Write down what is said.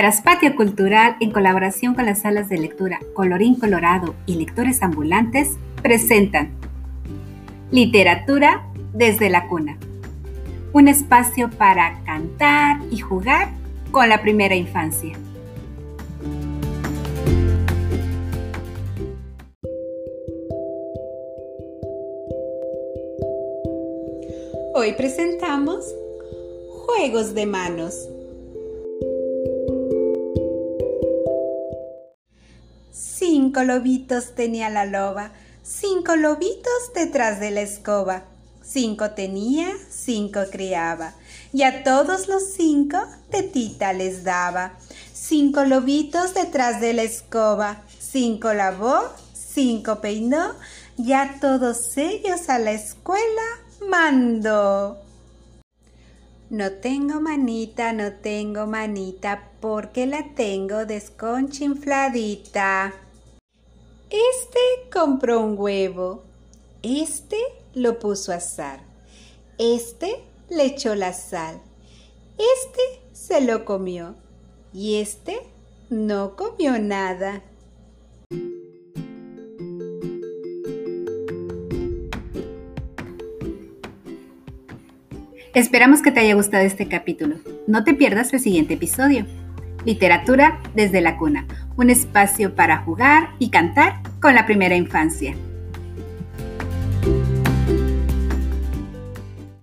Traspatio Cultural, en colaboración con las salas de lectura Colorín Colorado y Lectores Ambulantes, presentan Literatura desde la cuna. Un espacio para cantar y jugar con la primera infancia. Hoy presentamos Juegos de Manos. Cinco lobitos tenía la loba, cinco lobitos detrás de la escoba. Cinco tenía, cinco criaba, y a todos los cinco tetita les daba. Cinco lobitos detrás de la escoba, cinco lavó, cinco peinó, y a todos ellos a la escuela mandó. No tengo manita, no tengo manita, porque la tengo desconchinfladita. Este compró un huevo, este lo puso a asar, este le echó la sal, este se lo comió y este no comió nada. Esperamos que te haya gustado este capítulo. No te pierdas el siguiente episodio. Literatura desde la cuna, un espacio para jugar y cantar con la primera infancia.